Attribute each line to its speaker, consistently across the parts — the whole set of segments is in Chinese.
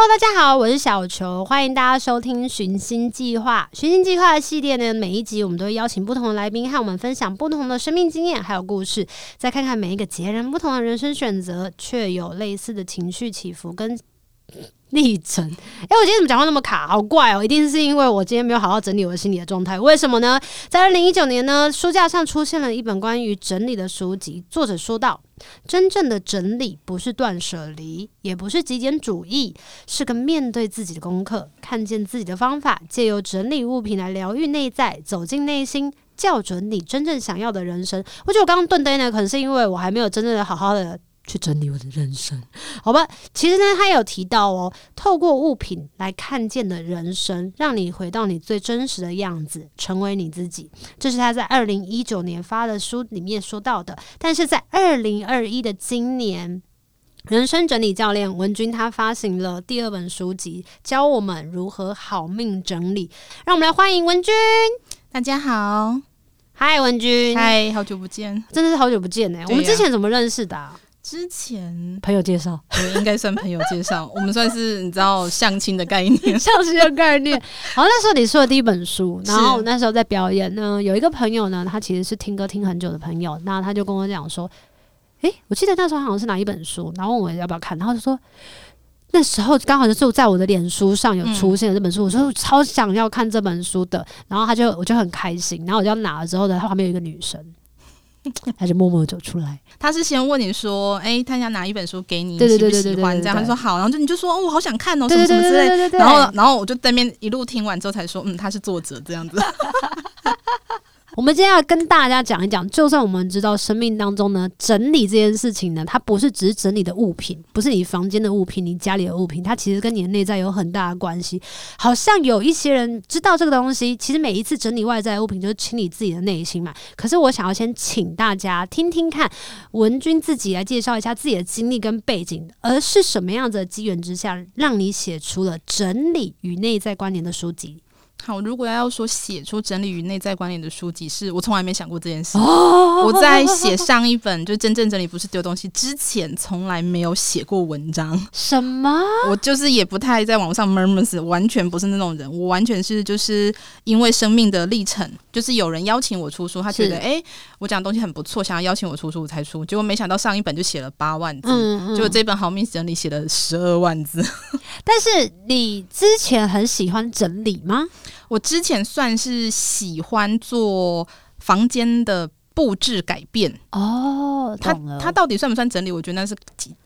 Speaker 1: Hello，大家好，我是小球，欢迎大家收听《寻星计划》。寻星计划的系列呢，每一集我们都会邀请不同的来宾和我们分享不同的生命经验还有故事，再看看每一个截然不同的人生选择，却有类似的情绪起伏跟。历程，哎，我今天怎么讲话那么卡？好怪哦！一定是因为我今天没有好好整理我的心理的状态。为什么呢？在二零一九年呢，书架上出现了一本关于整理的书籍。作者说道：“真正的整理不是断舍离，也不是极简主义，是个面对自己的功课，看见自己的方法，借由整理物品来疗愈内在，走进内心，校准你真正想要的人生。”我觉得我刚刚顿呆呢，可能是因为我还没有真正的好好的。去整理我的人生，好吧？其实呢，他有提到哦，透过物品来看见的人生，让你回到你最真实的样子，成为你自己。这是他在二零一九年发的书里面说到的。但是在二零二一的今年，人生整理教练文君他发行了第二本书籍，教我们如何好命整理。让我们来欢迎文君。
Speaker 2: 大家好，
Speaker 1: 嗨，文君，
Speaker 2: 嗨，好久不见，
Speaker 1: 真的是好久不见呢、欸。我们之前怎么认识的、啊？
Speaker 2: 之前
Speaker 1: 朋友介绍，
Speaker 2: 对，应该算朋友介绍。我们算是你知道相亲的概念，
Speaker 1: 相亲的概念。好，那时候你说的第一本书，然后我那时候在表演呢，有一个朋友呢，他其实是听歌听很久的朋友，那他就跟我讲说，诶、欸，我记得那时候好像是哪一本书，然后问我要不要看，然后就说那时候刚好就是在我的脸书上有出现这本书，嗯、我说超想要看这本书的，然后他就我就很开心，然后我就要拿了之后呢，他旁边有一个女生。他就默默走出来。
Speaker 2: 他是先问你说：“哎、欸，他想拿一本书给你，喜不喜欢？”这样他说好，然后就你就说：“哦，我好想看哦，什么什么之类。”然后，然后我就在那边一路听完之后才说：“嗯，他是作者这样子。”
Speaker 1: 我们今天要跟大家讲一讲，就算我们知道生命当中呢，整理这件事情呢，它不是只是整理的物品，不是你房间的物品，你家里的物品，它其实跟你的内在有很大的关系。好像有一些人知道这个东西，其实每一次整理外在物品，就是清理自己的内心嘛。可是我想要先请大家听听看，文君自己来介绍一下自己的经历跟背景，而是什么样子的机缘之下，让你写出了整理与内在关联的书籍。
Speaker 2: 好，如果要说写出整理与内在关联的书籍，是我从来没想过这件事。哦、我在写上一本就真正整理不是丢东西之前，从来没有写过文章。
Speaker 1: 什么？
Speaker 2: 我就是也不太在网上 murmurs，完全不是那种人。我完全是就是因为生命的历程，就是有人邀请我出书，他觉得哎、欸，我讲的东西很不错，想要邀请我出书，我才出。结果没想到上一本就写了八万字，嗯嗯，结果这本好命整理写了十二万字。
Speaker 1: 但是你之前很喜欢整理吗？
Speaker 2: 我之前算是喜欢做房间的布置改变
Speaker 1: 哦，
Speaker 2: 它它到底算不算整理？我觉得那是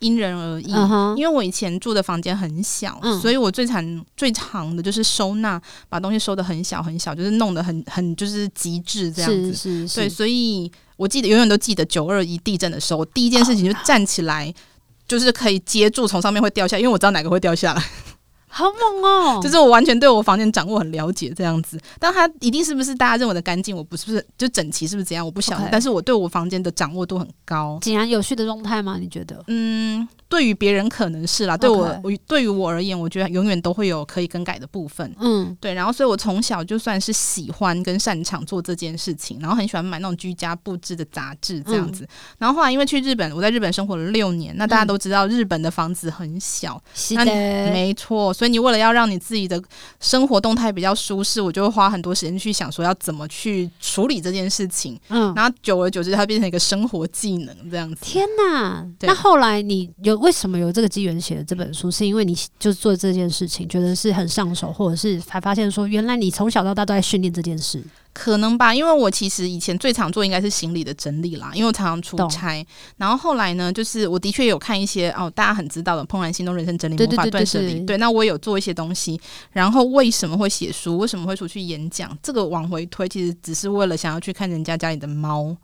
Speaker 2: 因人而异。Uh-huh. 因为我以前住的房间很小，嗯，所以我最常最常的就是收纳，把东西收的很小很小，就是弄得很很就是极致这样子。是是是。对，所以我记得永远都记得九二一地震的时候，我第一件事情就站起来，oh. 就是可以接住从上面会掉下，因为我知道哪个会掉下来。
Speaker 1: 好猛哦！
Speaker 2: 就是我完全对我房间掌握很了解这样子，但它一定是不是大家认为的干净？我不是不是就整齐是不是这样？我不晓得.但是我对我房间的掌握度很高，
Speaker 1: 井然有序的状态吗？你觉得？
Speaker 2: 嗯。对于别人可能是啦，对我我对于我而言，我觉得永远都会有可以更改的部分。嗯，对。然后，所以我从小就算是喜欢跟擅长做这件事情，然后很喜欢买那种居家布置的杂志这样子。嗯、然后后来因为去日本，我在日本生活了六年，那大家都知道日本的房子很小，没错。所以你为了要让你自己的生活动态比较舒适，我就会花很多时间去想说要怎么去处理这件事情。嗯，然后久而久之，它变成一个生活技能这样子。
Speaker 1: 天哪！那后来你有？为什么有这个机缘写的这本书？是因为你就做这件事情，觉得是很上手，或者是才发现说，原来你从小到大都在训练这件事？
Speaker 2: 可能吧，因为我其实以前最常做应该是行李的整理啦，因为我常常出差。然后后来呢，就是我的确有看一些哦，大家很知道的《怦然心动人生整理魔法断舍离》。对，那我也有做一些东西。然后为什么会写书？为什么会出去演讲？这个往回推，其实只是为了想要去看人家家里的猫。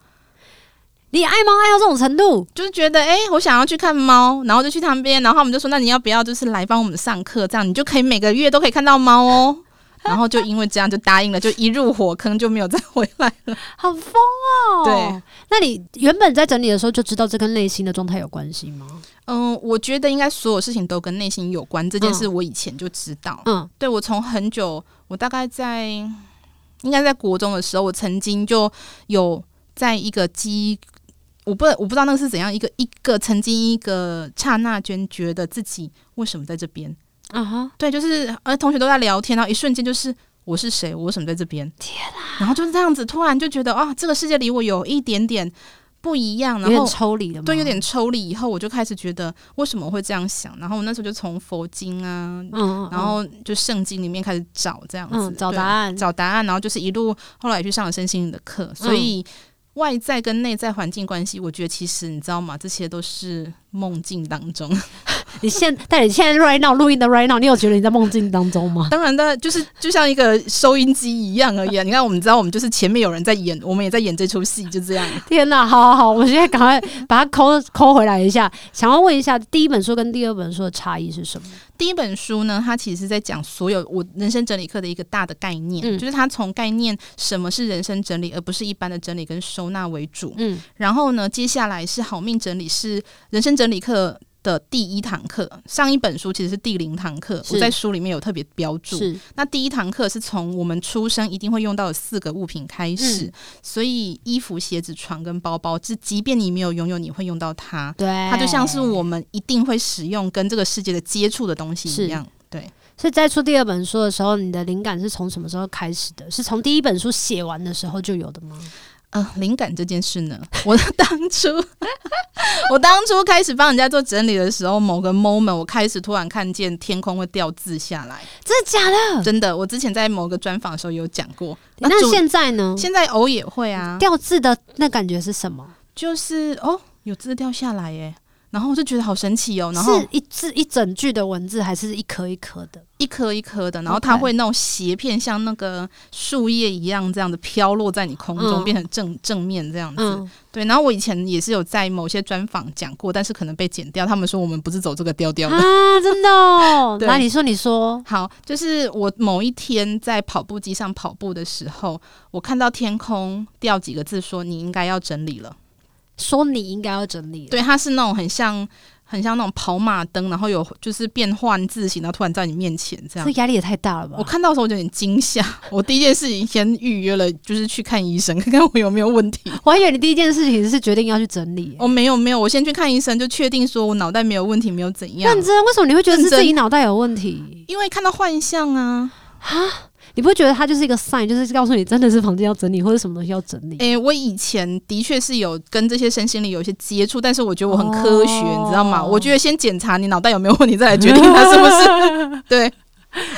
Speaker 1: 你爱猫爱到这种程度，
Speaker 2: 就是觉得哎、欸，我想要去看猫，然后就去他们边，然后他们就说，那你要不要就是来帮我们上课，这样你就可以每个月都可以看到猫哦。然后就因为这样就答应了，就一入火坑就没有再回来了，
Speaker 1: 好疯哦！
Speaker 2: 对，
Speaker 1: 那你原本在整理的时候就知道这跟内心的状态有关系吗？
Speaker 2: 嗯，我觉得应该所有事情都跟内心有关，这件事我以前就知道。嗯，对，我从很久，我大概在应该在国中的时候，我曾经就有在一个机。我不，我不知道那个是怎样一个一个曾经一个刹那间觉得自己为什么在这边啊哈，uh-huh. 对，就是呃同学都在聊天，然后一瞬间就是我是谁，我为什么在这边？
Speaker 1: 天啊！
Speaker 2: 然后就是这样子，突然就觉得啊，这个世界离我有一点点不一样，然
Speaker 1: 后抽离了，
Speaker 2: 对，有点抽离。以后我就开始觉得为什么会这样想，然后我那时候就从佛经啊，嗯，嗯，嗯，然后就圣经里面开始找这样子，
Speaker 1: 嗯，找答案，
Speaker 2: 找答案，然后就是一路后来去上了身心灵的课，所以。嗯外在跟内在环境关系，我觉得其实你知道吗？这些都是梦境当中。
Speaker 1: 你现但你现在 right now 录音的 right now，你有觉得你在梦境当中吗？
Speaker 2: 当然的，就是就像一个收音机一样而已。啊你看，我们知道我们就是前面有人在演，我们也在演这出戏，就这样。
Speaker 1: 天哪，好好好，我现在赶快把它抠抠回来一下。想要问一下，第一本书跟第二本书的差异是什么？
Speaker 2: 第一本书呢，它其实是在讲所有我人生整理课的一个大的概念，嗯、就是它从概念什么是人生整理，而不是一般的整理跟收纳为主。嗯，然后呢，接下来是好命整理，是人生整理课的第一堂课。上一本书其实是第零堂课，我在书里面有特别标注。是，那第一堂课是从我们出生一定会用到的四个物品开始，嗯、所以衣服、鞋子、床跟包包，这即便你没有拥有，你会用到它。对，它就像是我们一定会使用跟这个世界的接触的东西一样。对，
Speaker 1: 所以在出第二本书的时候，你的灵感是从什么时候开始的？是从第一本书写完的时候就有的吗？
Speaker 2: 呃，灵感这件事呢，我 当初我当初开始帮人家做整理的时候，某个 moment，我开始突然看见天空会掉字下来，
Speaker 1: 真的假的？
Speaker 2: 真的，我之前在某个专访的时候有讲过。
Speaker 1: 那，那现在呢？
Speaker 2: 现在偶也会啊。
Speaker 1: 掉字的那感觉是什么？
Speaker 2: 就是哦，有字掉下来耶。然后我就觉得好神奇哦，然后
Speaker 1: 是一字一整句的文字，还是一颗一颗的？
Speaker 2: 一颗一颗的，然后它会那种斜片，像那个树叶一样，这样的飘落在你空中，嗯、变成正正面这样子。嗯、对，然后我以前也是有在某些专访讲过，但是可能被剪掉。他们说我们不是走这个调调的
Speaker 1: 啊，真的、哦？那你说，你说
Speaker 2: 好，就是我某一天在跑步机上跑步的时候，我看到天空掉几个字，说你应该要整理了。
Speaker 1: 说你应该要整理，
Speaker 2: 对，它是那种很像很像那种跑马灯，然后有就是变换字形，然后突然在你面前这样，
Speaker 1: 这压力也太大了吧？
Speaker 2: 我看到的时候我就有点惊吓，我第一件事情先预约了，就是去看医生，看看我有没有问题。
Speaker 1: 我还以为你第一件事情是决定要去整理，
Speaker 2: 哦，没有没有，我先去看医生，就确定说我脑袋没有问题，没有怎样。
Speaker 1: 认真？为什么你会觉得是自己脑袋有问题？
Speaker 2: 因为看到幻象啊，
Speaker 1: 哈。你不会觉得它就是一个 sign，就是告诉你真的是房间要整理或者什么东西要整理？诶、
Speaker 2: 欸，我以前的确是有跟这些身心灵有一些接触，但是我觉得我很科学，哦、你知道吗？我觉得先检查你脑袋有没有问题，再来决定它是不是。对，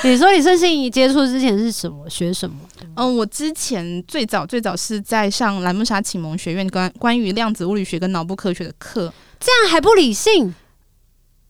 Speaker 1: 你说你身心灵接触之前是什么？学什么？
Speaker 2: 嗯，我之前最早最早是在上兰木莎启蒙学院关关于量子物理学跟脑部科学的课，这
Speaker 1: 样还不理性？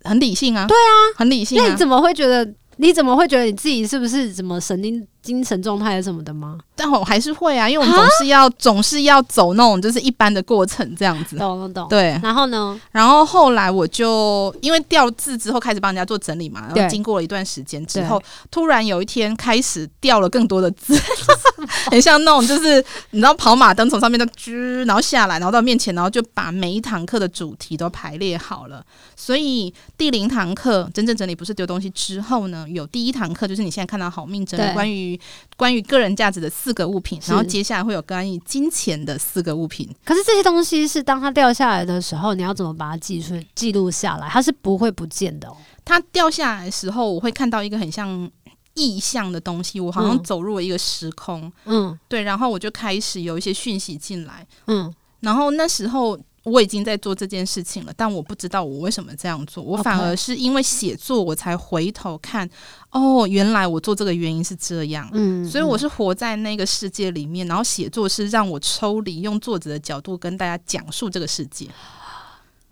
Speaker 2: 很理性啊！
Speaker 1: 对啊，
Speaker 2: 很理性、啊。
Speaker 1: 那你怎么会觉得？你怎么会觉得你自己是不是什么神经精神状态什么的吗？
Speaker 2: 但我还是会啊，因为我们总是要总是要走那种就是一般的过程这样子。
Speaker 1: 懂懂懂。
Speaker 2: 对，
Speaker 1: 然后呢？
Speaker 2: 然后后来我就因为掉字之后开始帮人家做整理嘛，然后经过了一段时间之后，突然有一天开始掉了更多的字，很像那种就是你知道跑马灯从上面的吱，然后下来，然后到面前，然后就把每一堂课的主题都排列好了。所以第零堂课真正整理不是丢东西之后呢，有第一堂课就是你现在看到好命整理关于对关于个人价值的四个物品，然后接下来会有关于金钱的四个物品。
Speaker 1: 可是这些东西是当它掉下来的时候，你要怎么把它记出记录下来？它是不会不见的哦。
Speaker 2: 它掉下来的时候，我会看到一个很像意象的东西，我好像走入了一个时空。嗯，对，然后我就开始有一些讯息进来。嗯，然后那时候。我已经在做这件事情了，但我不知道我为什么这样做。我反而是因为写作，我才回头看.哦，原来我做这个原因是这样。嗯，所以我是活在那个世界里面，然后写作是让我抽离，用作者的角度跟大家讲述这个世界。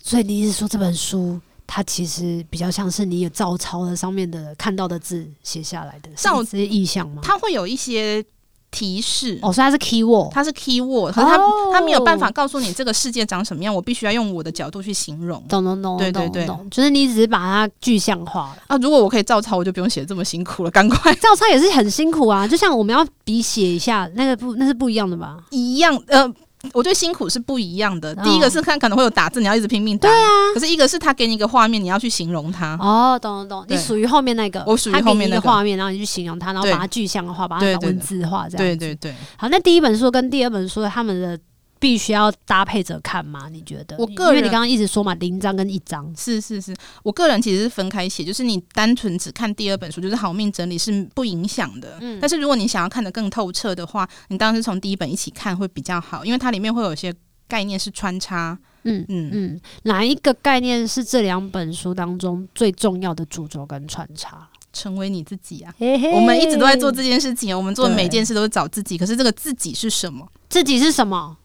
Speaker 1: 所以你意思说这本书，它其实比较像是你有照抄了上面的看到的字写下来的，像这些意象吗？
Speaker 2: 它会有一些。提示
Speaker 1: 哦，所以它是 key word，
Speaker 2: 它是 key word，可是它它没有办法告诉你这个世界长什么样，我必须要用我的角度去形容。
Speaker 1: 懂懂懂，
Speaker 2: 对对对，
Speaker 1: 就是你只是把它具象化了
Speaker 2: 啊。如果我可以照抄，我就不用写这么辛苦了，赶快
Speaker 1: 照抄也是很辛苦啊。就像我们要笔写一下，那个不那是不一样的吧？
Speaker 2: 一样呃。我觉得辛苦是不一样的。第一个是看可能会有打字，你要一直拼命打。
Speaker 1: 对啊。
Speaker 2: 可是一个是他给你一个画面，你要去形容它。
Speaker 1: 哦，懂懂懂。你属于后面那个。
Speaker 2: 我属于后面那个画
Speaker 1: 面，然后你去形容它，然后把它具象化，把它文字化，这样。
Speaker 2: 对对对。
Speaker 1: 好，那第一本书跟第二本书他们的。必须要搭配着看吗？你觉得？
Speaker 2: 我个人，
Speaker 1: 因为你刚刚一直说嘛，零章跟一章
Speaker 2: 是是是，我个人其实是分开写，就是你单纯只看第二本书，就是好命整理是不影响的。嗯，但是如果你想要看得更透彻的话，你当然是从第一本一起看会比较好，因为它里面会有一些概念是穿插。嗯嗯嗯，
Speaker 1: 哪一个概念是这两本书当中最重要的主轴跟穿插？
Speaker 2: 成为你自己啊！嘿嘿，我们一直都在做这件事情，我们做的每件事都是找自己。可是这个自己是什么？
Speaker 1: 自己是什么？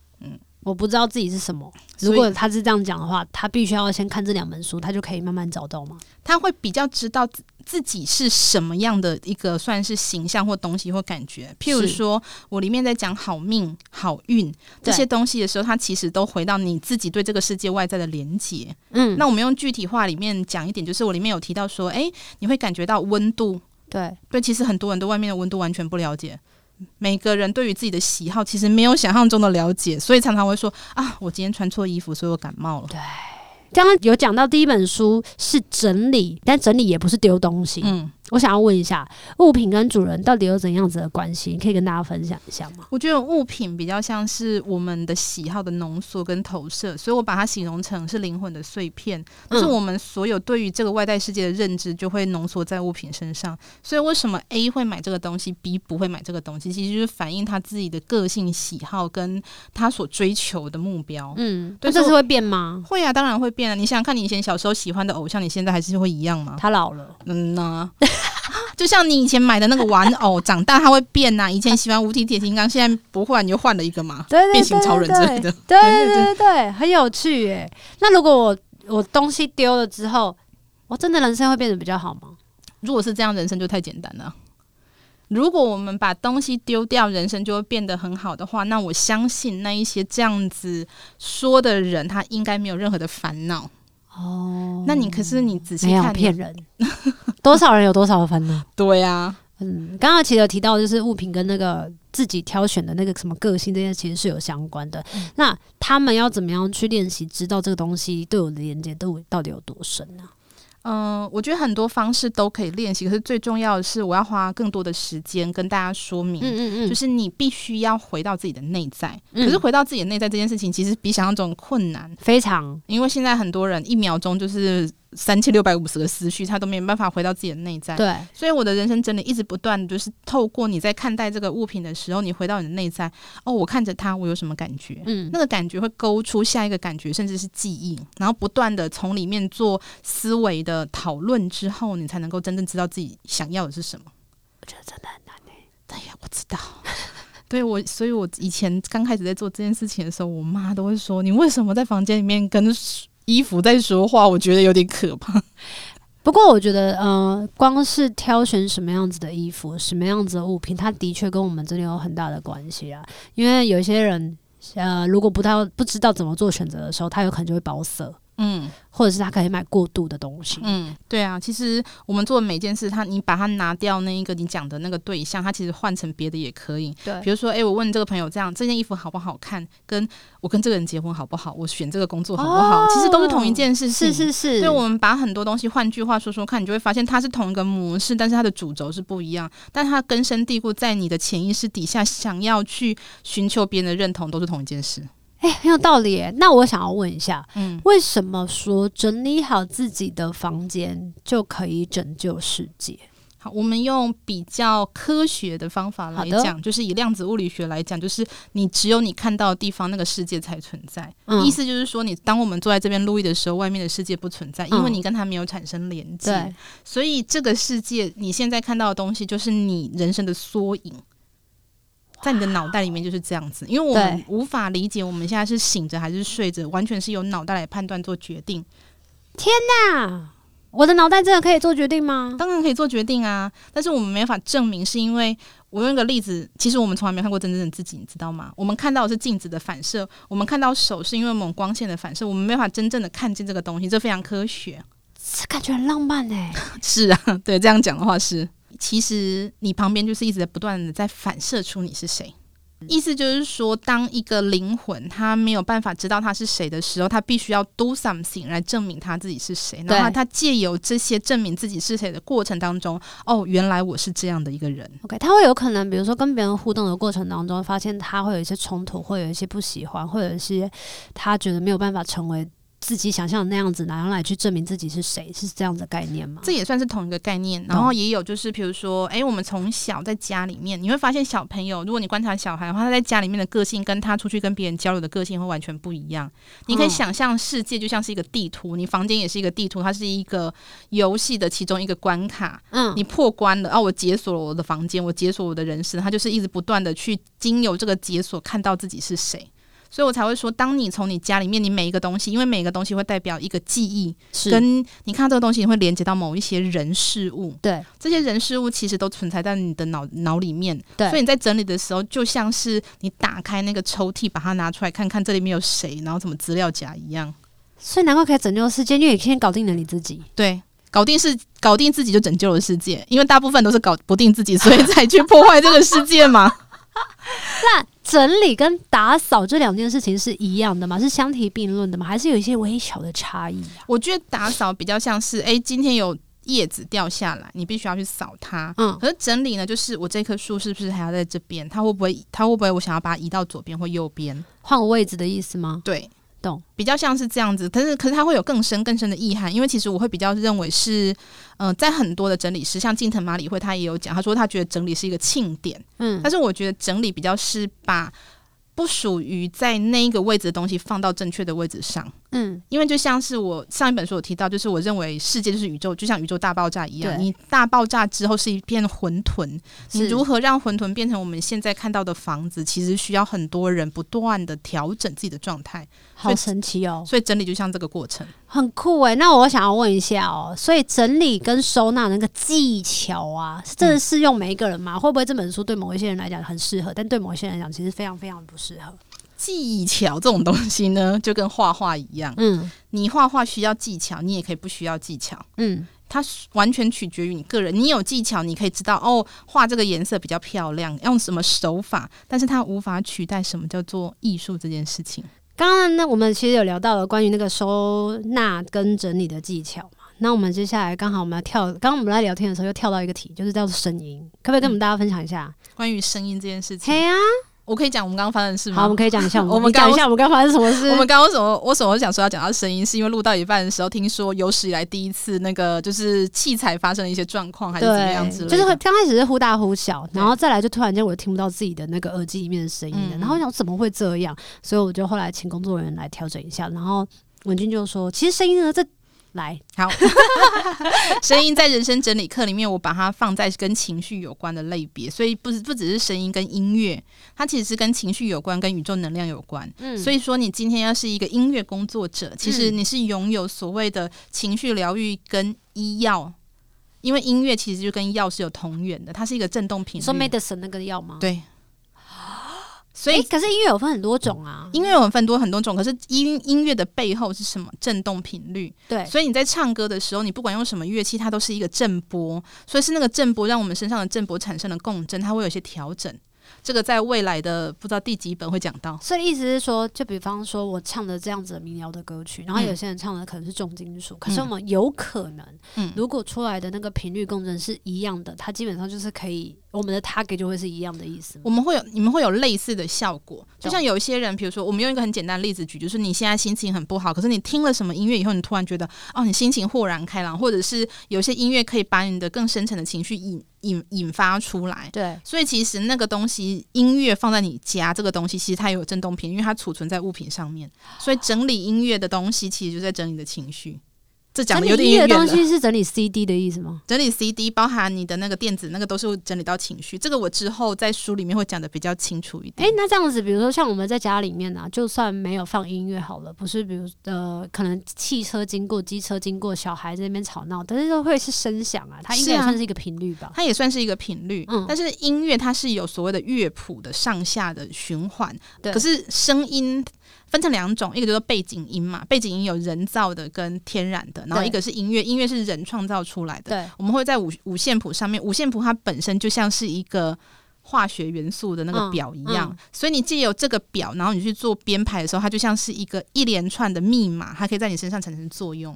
Speaker 1: 我不知道自己是什么。如果他是这样讲的话，他必须要先看这两本书，他就可以慢慢找到吗？
Speaker 2: 他会比较知道自自己是什么样的一个算是形象或东西或感觉。譬如说，我里面在讲好命、好运这些东西的时候，他其实都回到你自己对这个世界外在的连接。嗯，那我们用具体话里面讲一点，就是我里面有提到说，哎、欸，你会感觉到温度。
Speaker 1: 对
Speaker 2: 对，其实很多人对外面的温度完全不了解。每个人对于自己的喜好其实没有想象中的了解，所以常常会说啊，我今天穿错衣服，所以我感冒了。
Speaker 1: 对。刚刚有讲到第一本书是整理，但整理也不是丢东西。嗯，我想要问一下，物品跟主人到底有怎样子的关系？你可以跟大家分享一下吗？
Speaker 2: 我觉得物品比较像是我们的喜好的浓缩跟投射，所以我把它形容成是灵魂的碎片，就是我们所有对于这个外在世界的认知就会浓缩在物品身上。所以为什么 A 会买这个东西，B 不会买这个东西？其实就是反映他自己的个性、喜好跟他所追求的目标。嗯，
Speaker 1: 对，这是会变吗？
Speaker 2: 会啊，当然会变啊。你想想看，你以前小时候喜欢的偶像，你现在还是会一样吗？
Speaker 1: 他老了，
Speaker 2: 嗯呐、啊，就像你以前买的那个玩偶，长大它会变呐、啊。以前喜欢无敌铁金刚，现在不换，你就换了一个嘛，变形超人之类的，
Speaker 1: 对对对对对，很有趣耶。那如果我我东西丢了之后，我真的人生会变得比较好吗？
Speaker 2: 如果是这样，人生就太简单了。如果我们把东西丢掉，人生就会变得很好的话，那我相信那一些这样子说的人，他应该没有任何的烦恼。哦，那你可是你仔细看，
Speaker 1: 骗人，多少人有多少的烦恼？
Speaker 2: 对呀、啊，
Speaker 1: 嗯，刚刚其实提到就是物品跟那个自己挑选的那个什么个性这些其实是有相关的。嗯、那他们要怎么样去练习，知道这个东西对我的连接度到底有多深呢？
Speaker 2: 嗯、呃，我觉得很多方式都可以练习，可是最重要的是，我要花更多的时间跟大家说明，嗯嗯嗯，就是你必须要回到自己的内在。嗯、可是回到自己的内在这件事情，其实比想象中困难，
Speaker 1: 非常，
Speaker 2: 因为现在很多人一秒钟就是。三千六百五十个思绪，他都没有办法回到自己的内在。
Speaker 1: 对，
Speaker 2: 所以我的人生真的一直不断，就是透过你在看待这个物品的时候，你回到你的内在。哦，我看着它，我有什么感觉？嗯，那个感觉会勾出下一个感觉，甚至是记忆，然后不断的从里面做思维的讨论之后，你才能够真正知道自己想要的是什么。
Speaker 1: 我觉得真的很难诶、欸。
Speaker 2: 对呀，不知道。对我，所以我以前刚开始在做这件事情的时候，我妈都会说：“你为什么在房间里面跟？”衣服在说话，我觉得有点可怕。
Speaker 1: 不过，我觉得，呃，光是挑选什么样子的衣服、什么样子的物品，它的确跟我们真的有很大的关系啊。因为有些人，呃，如果不太不知道怎么做选择的时候，他有可能就会保色。嗯，或者是他可以买过度的东西。
Speaker 2: 嗯，对啊，其实我们做的每件事，他你把它拿掉那一个你讲的那个对象，他其实换成别的也可以。对，比如说，哎、欸，我问这个朋友这样，这件衣服好不好看？跟我跟这个人结婚好不好？我选这个工作好不好？哦、其实都是同一件事情。
Speaker 1: 是是是。
Speaker 2: 所以我们把很多东西，换句话说说看，你就会发现它是同一个模式，但是它的主轴是不一样。但它根深蒂固在你的潜意识底下，想要去寻求别人的认同，都是同一件事。
Speaker 1: 哎、欸，很有道理耶。那我想要问一下，嗯，为什么说整理好自己的房间就可以拯救世界？
Speaker 2: 好，我们用比较科学的方法来讲，就是以量子物理学来讲，就是你只有你看到的地方，那个世界才存在。嗯、意思就是说，你当我们坐在这边录音的时候，外面的世界不存在，因为你跟它没有产生连接。嗯、所以这个世界你现在看到的东西，就是你人生的缩影。在你的脑袋里面就是这样子，因为我们无法理解我们现在是醒着还是睡着，完全是由脑袋来判断做决定。
Speaker 1: 天哪，我的脑袋真的可以做决定吗？
Speaker 2: 当然可以做决定啊，但是我们没法证明，是因为我用一个例子，其实我们从来没有看过真正的自己，你知道吗？我们看到的是镜子的反射，我们看到手是因为某光线的反射，我们没法真正的看见这个东西，这非常科学，
Speaker 1: 这感觉很浪漫哎。
Speaker 2: 是啊，对，这样讲的话是，其实你旁边就是一直在不断的在反射出你是谁。意思就是说，当一个灵魂他没有办法知道他是谁的时候，他必须要 do something 来证明他自己是谁。然后他借由这些证明自己是谁的过程当中，哦，原来我是这样的一个人。
Speaker 1: OK，他会有可能，比如说跟别人互动的过程当中，发现他会有一些冲突，会有一些不喜欢，或者是他觉得没有办法成为。自己想象的那样子，然后来去证明自己是谁，是这样的概念吗？
Speaker 2: 这也算是同一个概念。然后也有就是，比如说，哎、欸，我们从小在家里面，你会发现小朋友，如果你观察小孩的话，他在家里面的个性跟他出去跟别人交流的个性会完全不一样。你可以想象世界就像是一个地图，你房间也是一个地图，它是一个游戏的其中一个关卡。嗯，你破关了，啊，我解锁了我的房间，我解锁我的人生，他就是一直不断的去经由这个解锁，看到自己是谁。所以我才会说，当你从你家里面，你每一个东西，因为每一个东西会代表一个记忆，是跟你看到这个东西，你会连接到某一些人事物。对，这些人事物其实都存在在你的脑脑里面。对，所以你在整理的时候，就像是你打开那个抽屉，把它拿出来看看，这里面有谁，然后什么资料夹一样。
Speaker 1: 所以难怪可以拯救世界，因为你先搞定了你自己。
Speaker 2: 对，搞定是搞定自己就拯救了世界，因为大部分都是搞不定自己，所以才去破坏这个世界嘛。
Speaker 1: 那整理跟打扫这两件事情是一样的吗？是相提并论的吗？还是有一些微小的差异啊？
Speaker 2: 我觉得打扫比较像是，哎、欸，今天有叶子掉下来，你必须要去扫它。嗯，可是整理呢，就是我这棵树是不是还要在这边？它会不会？它会不会？我想要把它移到左边或右边？
Speaker 1: 换个位置的意思吗？
Speaker 2: 对。比较像是这样子，可是可是它会有更深更深的意涵，因为其实我会比较认为是，嗯、呃，在很多的整理师，像近藤麻里惠，他也有讲，他说他觉得整理是一个庆典，嗯，但是我觉得整理比较是把不属于在那一个位置的东西放到正确的位置上。嗯，因为就像是我上一本书有提到，就是我认为世界就是宇宙，就像宇宙大爆炸一样。你大爆炸之后是一片混沌，你如何让混沌变成我们现在看到的房子？其实需要很多人不断的调整自己的状态。
Speaker 1: 好神奇哦！
Speaker 2: 所以整理就像这个过程，
Speaker 1: 很酷诶。那我想要问一下哦，所以整理跟收纳那个技巧啊，是真的适用每一个人吗？嗯、会不会这本书对某一些人来讲很适合，但对某一些人来讲其实非常非常不适合？
Speaker 2: 技巧这种东西呢，就跟画画一样。嗯，你画画需要技巧，你也可以不需要技巧。嗯，它完全取决于你个人。你有技巧，你可以知道哦，画这个颜色比较漂亮，用什么手法，但是它无法取代什么叫做艺术这件事情。
Speaker 1: 刚刚呢，我们其实有聊到了关于那个收纳跟整理的技巧嘛。那我们接下来刚好我们要跳，刚刚我们在聊天的时候又跳到一个题，就是叫做声音，可不可以跟我们大家分享一下、
Speaker 2: 嗯、关于声音这件事情？
Speaker 1: 嘿啊。
Speaker 2: 我可以讲我们刚刚发生的事吗？
Speaker 1: 好，我们可以讲一下。我们讲一下我们刚刚发生什么事。
Speaker 2: 我们刚刚为什么？为什么我想说要讲到声音？是因为录到一半的时候，听说有史以来第一次那个就是器材发生了一些状况，还是怎么样子？
Speaker 1: 就是刚开始是忽大忽小，然后再来就突然间我就听不到自己的那个耳机里面的声音了。然后我想怎么会这样？所以我就后来请工作人员来调整一下。然后文君就说：“其实声音呢，这。”来，好，
Speaker 2: 声音在人生整理课里面，我把它放在跟情绪有关的类别，所以不是不只是声音跟音乐，它其实是跟情绪有关，跟宇宙能量有关。嗯，所以说你今天要是一个音乐工作者，其实你是拥有所谓的情绪疗愈跟医药，因为音乐其实就跟药是有同源的，它是一个振动频率。
Speaker 1: 说 medicine 那个药吗？
Speaker 2: 对。
Speaker 1: 所以，欸、可是音乐有分很多种啊，
Speaker 2: 音乐有分多很多种。可是音音乐的背后是什么？振动频率。对，所以你在唱歌的时候，你不管用什么乐器，它都是一个震波。所以是那个震波让我们身上的震波产生了共振，它会有一些调整。这个在未来的不知道第几本会讲到，
Speaker 1: 所以意思是说，就比方说我唱的这样子的民谣的歌曲，然后有些人唱的可能是重金属，嗯、可是我们有可能，嗯，如果出来的那个频率共振是一样的，它基本上就是可以，我们的 target 就会是一样的意思。
Speaker 2: 我们会有，你们会有类似的效果，就像有一些人，比如说，我们用一个很简单的例子举，就是你现在心情很不好，可是你听了什么音乐以后，你突然觉得，哦，你心情豁然开朗，或者是有些音乐可以把你的更深层的情绪引。引引发出来，对，所以其实那个东西，音乐放在你家这个东西，其实它有震动频，因为它储存在物品上面，所以整理音乐的东西，其实就在整理你的情绪。这讲的有
Speaker 1: 点东西是整理 CD 的意思吗？
Speaker 2: 整理 CD 包含你的那个电子，那个都是整理到情绪。这个我之后在书里面会讲的比较清楚一点。
Speaker 1: 哎、欸，那这样子，比如说像我们在家里面呢、啊，就算没有放音乐好了，不是，比如呃，可能汽车经过、机车经过、小孩在那边吵闹，但是都会是声响啊，它应该也算是一个频率吧？
Speaker 2: 它也算是一个频率。嗯，但是音乐它是有所谓的乐谱的上下的循环。对，可是声音。分成两种，一个就是背景音嘛，背景音有人造的跟天然的，然后一个是音乐，音乐是人创造出来的。对，我们会在五五线谱上面，五线谱它本身就像是一个化学元素的那个表一样，嗯嗯、所以你既有这个表，然后你去做编排的时候，它就像是一个一连串的密码，它可以在你身上产生作用。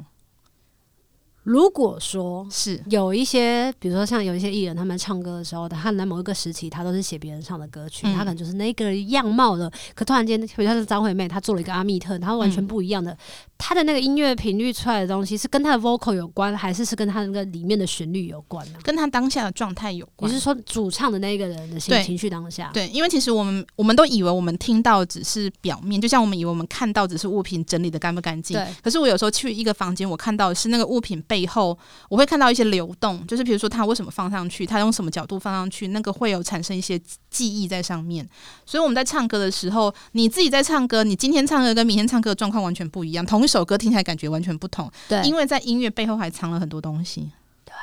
Speaker 1: 如果说是有一些，比如说像有一些艺人，他们唱歌的时候，他在某一个时期，他都是写别人唱的歌曲，嗯、他可能就是那个样貌的。可突然间，比如说是张惠妹，她做了一个阿密特，她完全不一样的。嗯他的那个音乐频率出来的东西是跟她的 vocal 有关，还是是跟他那个里面的旋律有关呢？
Speaker 2: 跟她当下的状态有关。
Speaker 1: 你是说主唱的那个人的心情绪当下？
Speaker 2: 对，因为其实我们我们都以为我们听到只是表面，就像我们以为我们看到只是物品整理的干不干净。对。可是我有时候去一个房间，我看到的是那个物品背后，我会看到一些流动，就是比如说他为什么放上去，他用什么角度放上去，那个会有产生一些记忆在上面。所以我们在唱歌的时候，你自己在唱歌，你今天唱歌跟明天唱歌的状况完全不一样。同一首歌听起来感觉完全不同，对，因为在音乐背后还藏了很多东西，
Speaker 1: 对，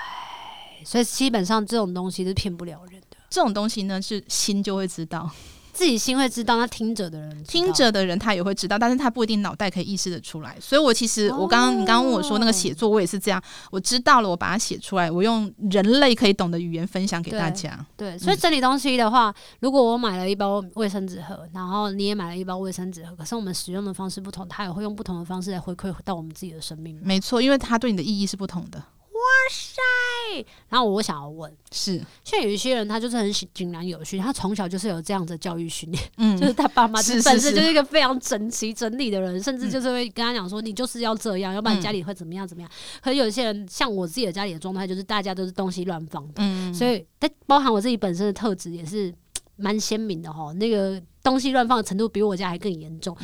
Speaker 1: 所以基本上这种东西是骗不了人的。
Speaker 2: 这种东西呢，是心就会知道。
Speaker 1: 自己心会知道，那听者的人，
Speaker 2: 听者的人他也会知道，但是他不一定脑袋可以意识得出来。所以我其实我刚刚你刚刚问我说那个写作，我也是这样，我知道了，我把它写出来，我用人类可以懂的语言分享给大家。
Speaker 1: 对，对，所以整理东西的话，嗯、如果我买了一包卫生纸盒，然后你也买了一包卫生纸盒，可是我们使用的方式不同，他也会用不同的方式来回馈到我们自己的生命。
Speaker 2: 没错，因为它对你的意义是不同的。
Speaker 1: 哇塞！然后我想要问，是像有一些人，他就是很井然有序，他从小就是有这样的教育训练，嗯，就是他爸妈本身就是一个非常整齐整理的人，甚至就是会跟他讲说，你就是要这样，要不然家里会怎么样怎么样。可有一些人，像我自己的家里的状态，就是大家都是东西乱放的，嗯，所以它包含我自己本身的特质也是 蛮鲜明的哈。那个东西乱放的程度比我家还更严重，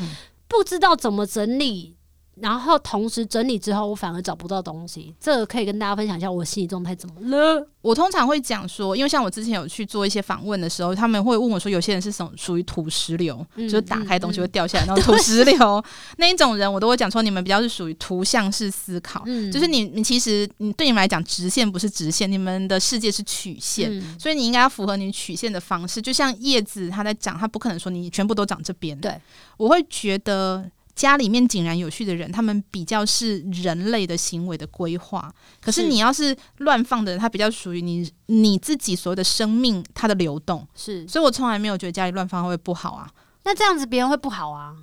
Speaker 1: 不知道怎么整理。然后同时整理之后，我反而找不到东西。这个可以跟大家分享一下我心理状态怎么了。
Speaker 2: 我通常会讲说，因为像我之前有去做一些访问的时候，他们会问我说，有些人是属属于土石流，嗯、就是打开东西会掉下来，然后土石流那一种人，我都会讲说，你们比较是属于图像式思考，嗯、就是你你其实你对你们来讲，直线不是直线，你们的世界是曲线，嗯、所以你应该要符合你曲线的方式。就像叶子它在长，它不可能说你全部都长这边。对，我会觉得。家里面井然有序的人，他们比较是人类的行为的规划。可是你要是乱放的人，他比较属于你你自己所谓的生命，它的流动。是，所以我从来没有觉得家里乱放会不好啊。
Speaker 1: 那这样子别人会不好啊？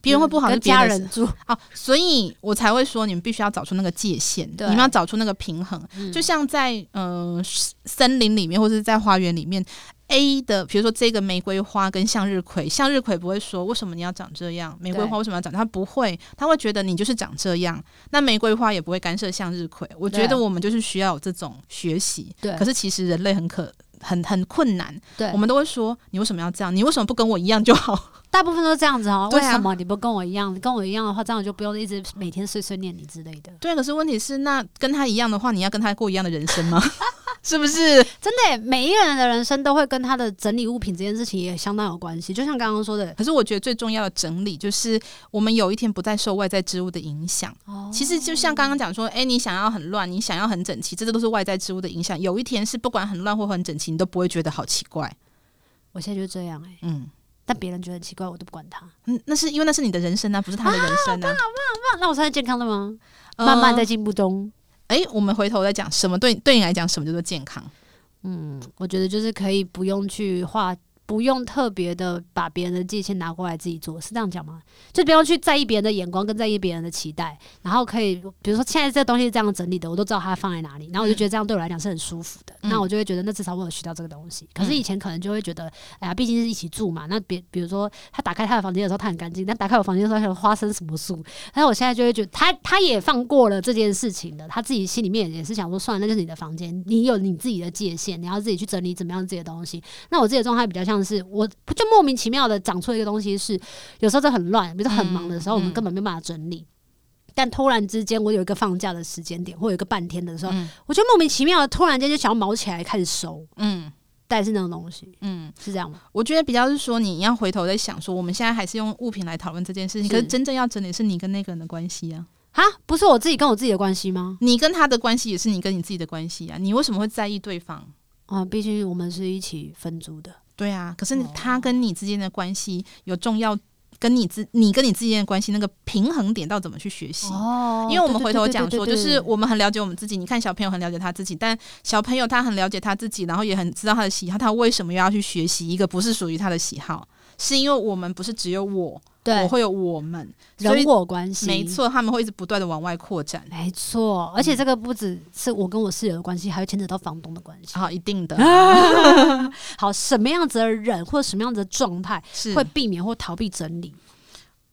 Speaker 2: 别人会不好，
Speaker 1: 跟家人住
Speaker 2: 啊，所以我才会说你们必须要找出那个界限，对你们要找出那个平衡。嗯、就像在呃森林里面，或者是在花园里面。A 的，比如说这个玫瑰花跟向日葵，向日葵不会说为什么你要长这样，玫瑰花为什么要长？它不会，他会觉得你就是长这样。那玫瑰花也不会干涉向日葵。我觉得我们就是需要有这种学习。对，可是其实人类很可很很困难。对，我们都会说你为什么要这样？你为什么不跟我一样就好？
Speaker 1: 大部分都是这样子哦。为什么你不跟我一样？跟我一样的话，这样我就不用一直每天碎碎念你之类的。
Speaker 2: 对，可是问题是，那跟他一样的话，你要跟他过一样的人生吗？是不是
Speaker 1: 真的？每一个人的人生都会跟他的整理物品这件事情也相当有关系。就像刚刚说的，
Speaker 2: 可是我觉得最重要的整理就是我们有一天不再受外在之物的影响。哦，其实就像刚刚讲说，哎，你想要很乱，你想要很整齐，这些都是外在之物的影响。有一天是不管很乱或很整齐，你都不会觉得好奇怪。
Speaker 1: 我现在就是这样哎、欸，嗯，但别人觉得很奇怪，我都不管他。
Speaker 2: 嗯，那是因为那是你的人生啊，不是他的人生啊。
Speaker 1: 啊好棒好棒好棒！那我现在健康了吗？呃、慢慢在进步中。
Speaker 2: 哎，我们回头再讲什么对对你来讲什么叫做健康？
Speaker 1: 嗯，我觉得就是可以不用去画。不用特别的把别人的界限拿过来自己做，是这样讲吗？就不用去在意别人的眼光跟在意别人的期待，然后可以，比如说现在这东西是这样整理的，我都知道它放在哪里，然后我就觉得这样对我来讲是很舒服的，嗯、那我就会觉得那至少我有学到这个东西。可是以前可能就会觉得，哎呀，毕竟是一起住嘛，那别比如说他打开他的房间的时候他很干净，但打开我房间的时候像花生什么树，但是我现在就会觉得他他也放过了这件事情的，他自己心里面也是想说，算了，那就是你的房间，你有你自己的界限，你要自己去整理怎么样自己的东西。那我自己的状态比较像是我。就莫名其妙的长出一个东西，是有时候这很乱，比如说很忙的时候，我们根本没办法整理。但突然之间我有一个放假的时间点，或有一个半天的时候，嗯、我就莫名其妙的突然间就想要毛起来开始收，嗯，但是那种东西，嗯，是这样吗？
Speaker 2: 我觉得比较是说你要回头在想说，我们现在还是用物品来讨论这件事情，可是真正要整理是你跟那个人的关系啊，
Speaker 1: 哈，不是我自己跟我自己的关系吗？
Speaker 2: 你跟他的关系也是你跟你自己的关系啊，你为什么会在意对方？
Speaker 1: 啊，毕竟我们是一起分租的。
Speaker 2: 对啊，可是他跟你之间的关系有重要，跟你之你跟你之间的关系那个平衡点到怎么去学习？哦，因为我们回头讲说，就是我们很了解我们自己。你看小朋友很了解他自己，但小朋友他很了解他自己，然后也很知道他的喜好，他为什么又要去学习一个不是属于他的喜好？是因为我们不是只有我。对，我会有我们
Speaker 1: 人我关系，
Speaker 2: 没错，他们会一直不断的往外扩展，
Speaker 1: 没错，而且这个不只是我跟我室友的关系，还会牵扯到房东的关系，
Speaker 2: 好，一定的。
Speaker 1: 好，什么样子的人或者什么样子的状态是会避免或逃避整理？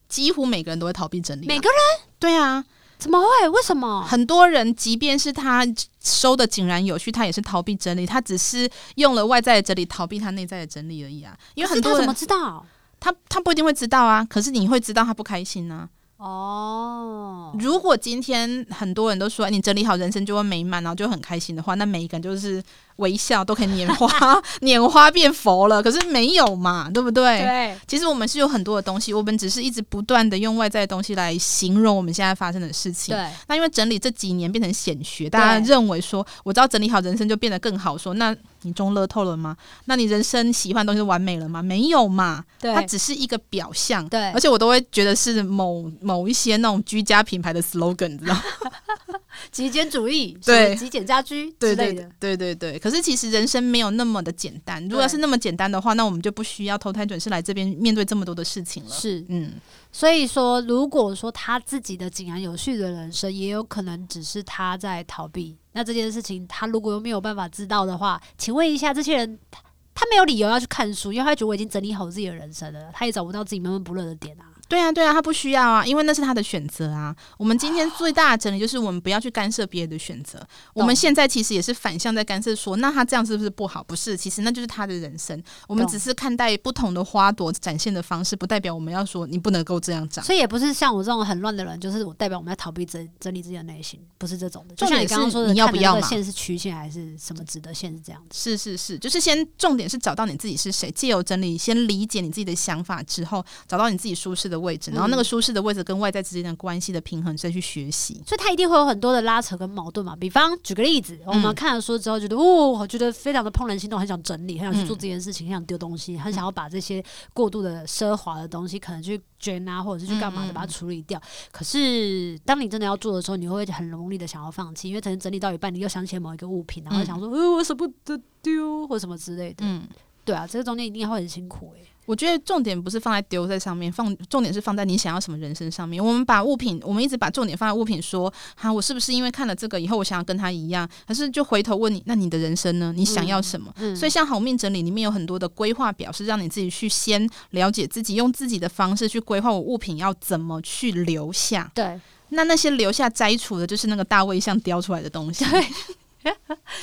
Speaker 2: 几乎每个人都会逃避整理，
Speaker 1: 每个人？
Speaker 2: 对啊，
Speaker 1: 怎么会？为什么？
Speaker 2: 很多人，即便是他收的井然有序，他也是逃避整理，他只是用了外在的整理逃避他内在的整理而已啊。因为很多人
Speaker 1: 怎么知道？
Speaker 2: 他他不一定会知道啊，可是你会知道他不开心呢、啊。哦，如果今天很多人都说你整理好人生就会美满，然后就很开心的话，那每一个人就是。微笑都可以拈花，拈花变佛了。可是没有嘛，对不对？对。其实我们是有很多的东西，我们只是一直不断的用外在的东西来形容我们现在发生的事情。对。那因为整理这几年变成显学，大家认为说，我只要整理好人生就变得更好。说，那你中乐透了吗？那你人生喜欢的东西完美了吗？没有嘛。对。它只是一个表象。对。而且我都会觉得是某某一些那种居家品牌的 slogan，你知道吗？
Speaker 1: 极简主义，对，极简家居之类的，对对
Speaker 2: 对对对。可是其实人生没有那么的简单。如果要是那么简单的话，那我们就不需要投胎转世来这边面对这么多的事情了。
Speaker 1: 是，嗯。所以说，如果说他自己的井然有序的人生，也有可能只是他在逃避。那这件事情，他如果又没有办法知道的话，请问一下，这些人他他没有理由要去看书，因为他觉得我已经整理好自己的人生了，他也找不到自己闷闷不乐的点啊。
Speaker 2: 对啊，对啊，他不需要啊，因为那是他的选择啊。我们今天最大的整理就是我们不要去干涉别人的选择。我们现在其实也是反向在干涉说，说那他这样是不是不好？不是，其实那就是他的人生。我们只是看待不同的花朵展现的方式，不代表我们要说你不能够这样长。
Speaker 1: 所以也不是像我这种很乱的人，就是我代表我们要逃避整整理自己的内心，不是这种的。就像你刚刚说的，你要不要嘛？线是曲线还是什么直的线？是这样子。
Speaker 2: 是是是，就是先重点是找到你自己是谁，借由整理先理解你自己的想法之后，找到你自己舒适的位置，然后那个舒。适的位置跟外在之间的关系的平衡，再去学习，
Speaker 1: 所以他一定会有很多的拉扯跟矛盾嘛。比方举个例子，我们看了书之后觉得，哦，我觉得非常的怦然心动，很想整理，很想去做这件事情，很想丢东西，很想要把这些过度的奢华的东西，可能去捐啊，或者是去干嘛的，把它处理掉。可是当你真的要做的时候，你会很容易的想要放弃，因为可能整理到一半，你又想起了某一个物品，然后想说，呃，我舍不得丢，或什么之类的。嗯，对啊，这个中间一定会很辛苦诶。
Speaker 2: 我觉得重点不是放在丢在上面，放重点是放在你想要什么人生上面。我们把物品，我们一直把重点放在物品，说，哈，我是不是因为看了这个以后，我想要跟他一样？可是就回头问你，那你的人生呢？你想要什么？嗯嗯、所以像好命整理里面有很多的规划表，是让你自己去先了解自己，用自己的方式去规划我物品要怎么去留下。
Speaker 1: 对，
Speaker 2: 那那些留下摘除的，就是那个大卫像雕出来的东西。
Speaker 1: 对，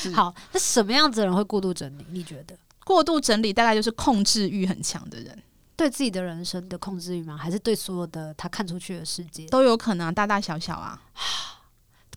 Speaker 1: 好，那什么样子的人会过度整理？你觉得？
Speaker 2: 过度整理大概就是控制欲很强的人，
Speaker 1: 对自己的人生的控制欲吗？还是对所有的他看出去的世界
Speaker 2: 都有可能啊，大大小小啊。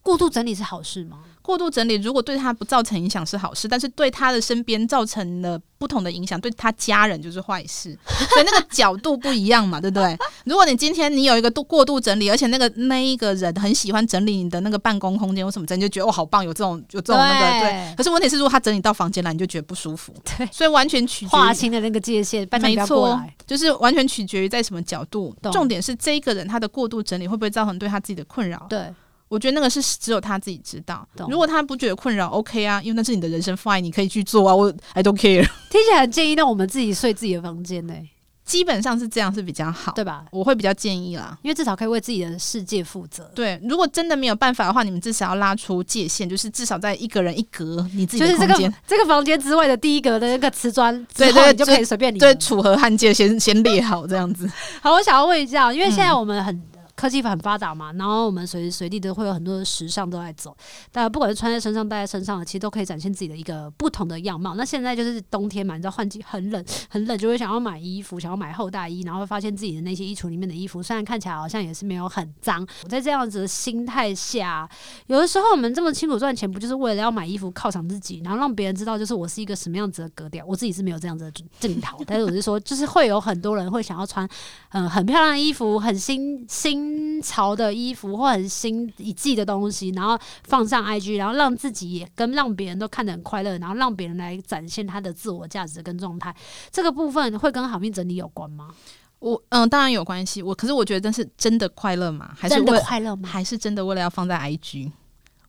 Speaker 1: 过度整理是好事吗？
Speaker 2: 过度整理如果对他不造成影响是好事，但是对他的身边造成了不同的影响，对他家人就是坏事。所以那个角度不一样嘛，对不对？如果你今天你有一个度过度整理，而且那个那一个人很喜欢整理你的那个办公空间或什么，你就觉得哦好棒，有这种有这种那个对，对。可是问题是，如果他整理到房间来，你就觉得不舒服。对，所以完全取决
Speaker 1: 划清的那个界限，没错，
Speaker 2: 就是完全取决于在什么角度。重点是这一个人他的过度整理会不会造成对他自己的困扰？
Speaker 1: 对。
Speaker 2: 我觉得那个是只有他自己知道。如果他不觉得困扰，OK 啊，因为那是你的人生 fine，你可以去做啊。我 I don't care。
Speaker 1: 听起来很建议让我们自己睡自己的房间呢、欸，
Speaker 2: 基本上是这样是比较好，
Speaker 1: 对吧？
Speaker 2: 我会比较建议啦，
Speaker 1: 因为至少可以为自己的世界负责。
Speaker 2: 对，如果真的没有办法的话，你们至少要拉出界限，就是至少在一个人一格，你自己的空间，就是
Speaker 1: 这个这个房间之外的第一格的那个瓷砖，对对，你就可以随便你。
Speaker 2: 对，楚河汉界先先列好这样子。
Speaker 1: 好，我想要问一下，因为现在我们很。嗯科技很发达嘛，然后我们随时随地都会有很多的时尚都在走，但不管是穿在身上、戴在身上，其实都可以展现自己的一个不同的样貌。那现在就是冬天嘛，你知道换季很冷，很冷就会想要买衣服，想要买厚大衣，然后会发现自己的那些衣橱里面的衣服虽然看起来好像也是没有很脏。我在这样子的心态下，有的时候我们这么辛苦赚钱，不就是为了要买衣服犒赏自己，然后让别人知道就是我是一个什么样子的格调？我自己是没有这样子的镜头，但是我是说，就是会有很多人会想要穿嗯、很漂亮的衣服，很新新潮的衣服，或很新一季的东西，然后放上 IG，然后让自己也跟让别人都看得很快乐，然后让别人来展现他的自我价值跟状态。这个部分会跟好命整理有关吗？
Speaker 2: 我嗯、呃，当然有关系。我可是我觉得，但是真的快乐吗？还是
Speaker 1: 真的快乐吗？
Speaker 2: 还是真的为了要放在 IG？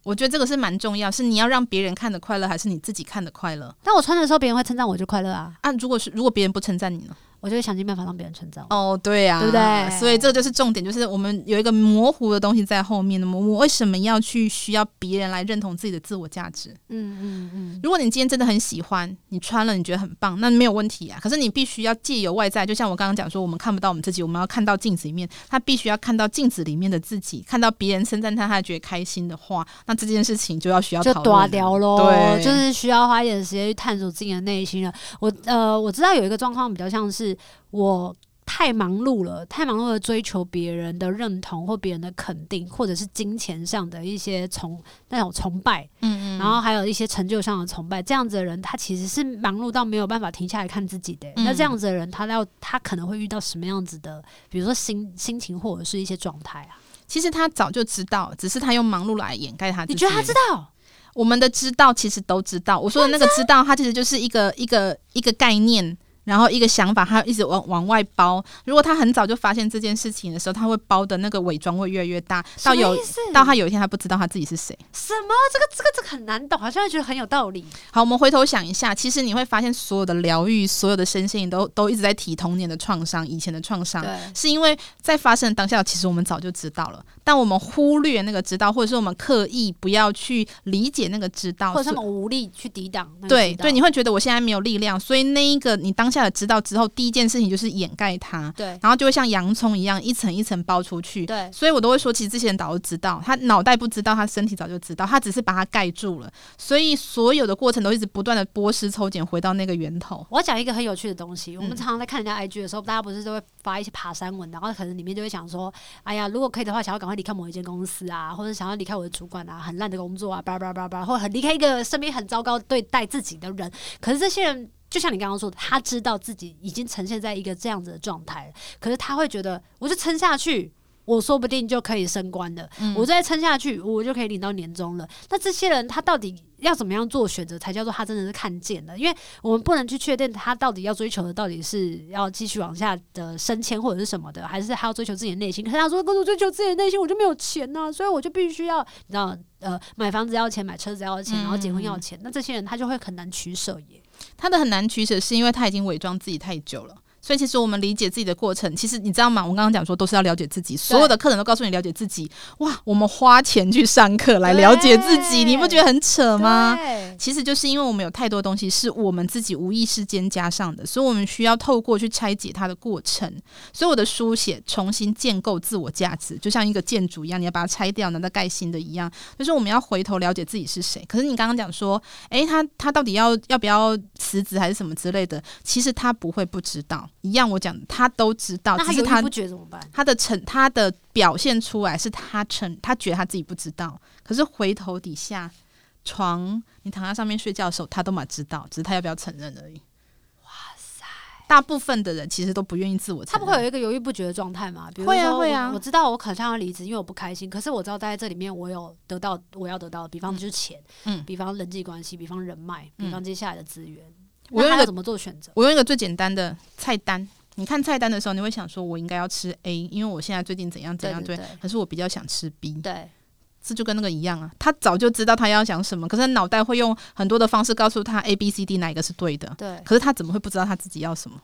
Speaker 2: 我觉得这个是蛮重要，是你要让别人看的快乐，还是你自己看的快乐？
Speaker 1: 但我穿的时候，别人会称赞我就快乐啊。
Speaker 2: 啊，如果是如果别人不称赞你呢？
Speaker 1: 我就会想尽办法让别人称赞我。
Speaker 2: 哦，对呀、啊，
Speaker 1: 对不对？
Speaker 2: 所以这就是重点，就是我们有一个模糊的东西在后面。那么，我为什么要去需要别人来认同自己的自我价值？嗯嗯嗯。如果你今天真的很喜欢，你穿了你觉得很棒，那没有问题啊。可是你必须要借由外在，就像我刚刚讲说，我们看不到我们自己，我们要看到镜子里面。他必须要看到镜子里面的自己，看到别人称赞他，他觉得开心的话，那这件事情就要需要
Speaker 1: 就断掉喽。
Speaker 2: 对，
Speaker 1: 就是需要花一点时间去探索自己的内心了。我呃，我知道有一个状况比较像是。我太忙碌了，太忙碌的追求别人的认同或别人的肯定，或者是金钱上的一些崇那种崇拜，嗯嗯，然后还有一些成就上的崇拜，这样子的人，他其实是忙碌到没有办法停下来看自己的。嗯、那这样子的人，他要他可能会遇到什么样子的，比如说心心情或者是一些状态啊？
Speaker 2: 其实他早就知道，只是他用忙碌来掩盖他。
Speaker 1: 你觉得他知道？
Speaker 2: 我们的知道其实都知道。我说的那个知道，他其实就是一个一个一个概念。然后一个想法，他一直往往外包。如果他很早就发现这件事情的时候，他会包的那个伪装会越来越大。到有到他有一天他不知道他自己是谁。
Speaker 1: 什么？这个这个这个很难懂，好像觉得很有道理。
Speaker 2: 好，我们回头想一下，其实你会发现，所有的疗愈，所有的身心都都一直在提童年的创伤，以前的创伤，是因为在发生的当下，其实我们早就知道了，但我们忽略那个知道，或者是我们刻意不要去理解那个知道，
Speaker 1: 或者他们无力去抵挡。
Speaker 2: 对对，你会觉得我现在没有力量，所以那一个你当下的知道之后。第一件事情就是掩盖它，对，然后就会像洋葱一样一层一层包出去，对，所以我都会说，其实这些人早就知道，他脑袋不知道，他身体早就知道，他只是把它盖住了，所以所有的过程都一直不断的剥丝抽茧，回到那个源头。
Speaker 1: 我要讲一个很有趣的东西，我们常常在看人家 IG 的时候，嗯、大家不是都会发一些爬山文，然后可能里面就会想说，哎呀，如果可以的话，想要赶快离开某一间公司啊，或者想要离开我的主管啊，很烂的工作啊，叭叭叭叭，或很离开一个身边很糟糕对待自己的人，可是这些人。就像你刚刚说的，他知道自己已经呈现在一个这样子的状态，可是他会觉得，我就撑下去，我说不定就可以升官了。嗯、我再撑下去，我就可以领到年终了。那这些人他到底要怎么样做选择，才叫做他真的是看见了？因为我们不能去确定他到底要追求的到底是要继续往下的升迁或者是什么的，还是他要追求自己的内心？可是他说，如果追求自己的内心，我就没有钱呐、啊，所以我就必须要，你知道，呃，买房子要钱，买车子要钱，然后结婚要钱。嗯、那这些人他就会很难取舍耶。
Speaker 2: 他的很难取舍，是因为他已经伪装自己太久了。所以其实我们理解自己的过程，其实你知道吗？我刚刚讲说都是要了解自己，所有的课程都告诉你了解自己。哇，我们花钱去上课来了解自己，你不觉得很扯吗？其实就是因为我们有太多东西是我们自己无意识间加上的，所以我们需要透过去拆解它的过程。所以我的书写重新建构自我价值，就像一个建筑一样，你要把它拆掉，然后再盖新的一样。就是我们要回头了解自己是谁。可是你刚刚讲说，诶，他他到底要要不要辞职还是什么之类的？其实他不会不知道。一样，我讲他都知道，
Speaker 1: 那他
Speaker 2: 是他
Speaker 1: 不觉得怎么办？
Speaker 2: 他的成，他的表现出来是他成，他觉得他自己不知道。可是回头底下床，你躺在上面睡觉的时候，他都嘛知道，只是他要不要承认而已。哇塞！大部分的人其实都不愿意自我承认。
Speaker 1: 他不会有一个犹豫不决的状态吗？比如说
Speaker 2: 会啊，会啊。
Speaker 1: 我知道我可能要离职，因为我不开心。可是我知道待在这里面，我有得到我要得到的，比方就是钱，嗯，比方人际关系，比方人脉，比方接下来的资源。嗯我用一个怎么做选择？
Speaker 2: 我用一个最简单的菜单。你看菜单的时候，你会想说，我应该要吃 A，因为我现在最近怎样怎样对，可是我比较想吃 B。对，这就跟那个一样啊。他早就知道他要讲什么，可是脑袋会用很多的方式告诉他 A、B、C、D 哪一个是对的。对，可是他怎么会不知道他自己要什么？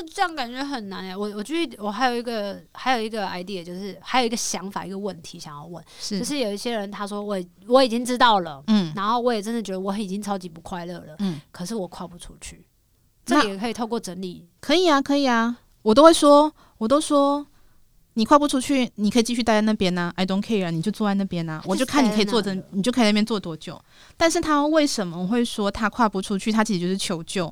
Speaker 1: 就这样感觉很难哎。我我觉得我还有一个还有一个 idea，就是还有一个想法，一个问题想要问，是就是有一些人他说我我已经知道了，嗯，然后我也真的觉得我已经超级不快乐了，嗯，可是我跨不出去。这也可以透过整理，
Speaker 2: 可以啊，可以啊，我都会说，我都说，你跨不出去，你可以继续待在那边呢、啊。I don't care，你就坐在那边呢、啊。我就看你可以坐着，你就可以在那边坐多久。但是他为什么会说他跨不出去？他其实就是求救。